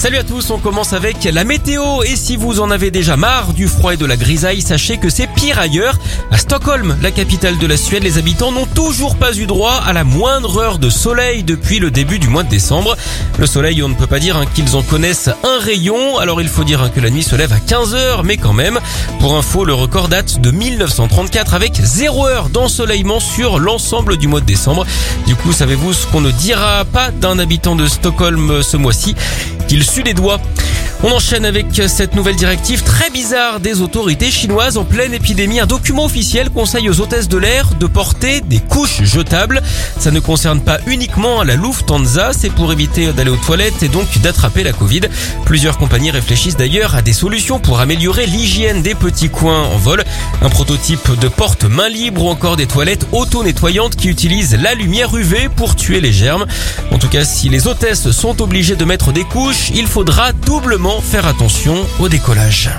Salut à tous, on commence avec la météo et si vous en avez déjà marre du froid et de la grisaille, sachez que c'est pire ailleurs. À Stockholm, la capitale de la Suède, les habitants n'ont toujours pas eu droit à la moindre heure de soleil depuis le début du mois de décembre. Le soleil, on ne peut pas dire hein, qu'ils en connaissent un rayon, alors il faut dire hein, que la nuit se lève à 15 heures, mais quand même. Pour info, le record date de 1934 avec 0 heure d'ensoleillement sur l'ensemble du mois de décembre. Du coup, savez-vous ce qu'on ne dira pas d'un habitant de Stockholm ce mois-ci? Qu'il sue les doigts. On enchaîne avec cette nouvelle directive très bizarre des autorités chinoises en pleine épidémie. Un document officiel conseille aux hôtesses de l'air de porter des couches jetables. Ça ne concerne pas uniquement la Lufthansa, c'est pour éviter d'aller aux toilettes et donc d'attraper la Covid. Plusieurs compagnies réfléchissent d'ailleurs à des solutions pour améliorer l'hygiène des petits coins en vol. Un prototype de porte main libre ou encore des toilettes auto-nettoyantes qui utilisent la lumière UV pour tuer les germes. En tout cas, si les hôtesses sont obligées de mettre des couches, il faudra doublement faire attention au décollage.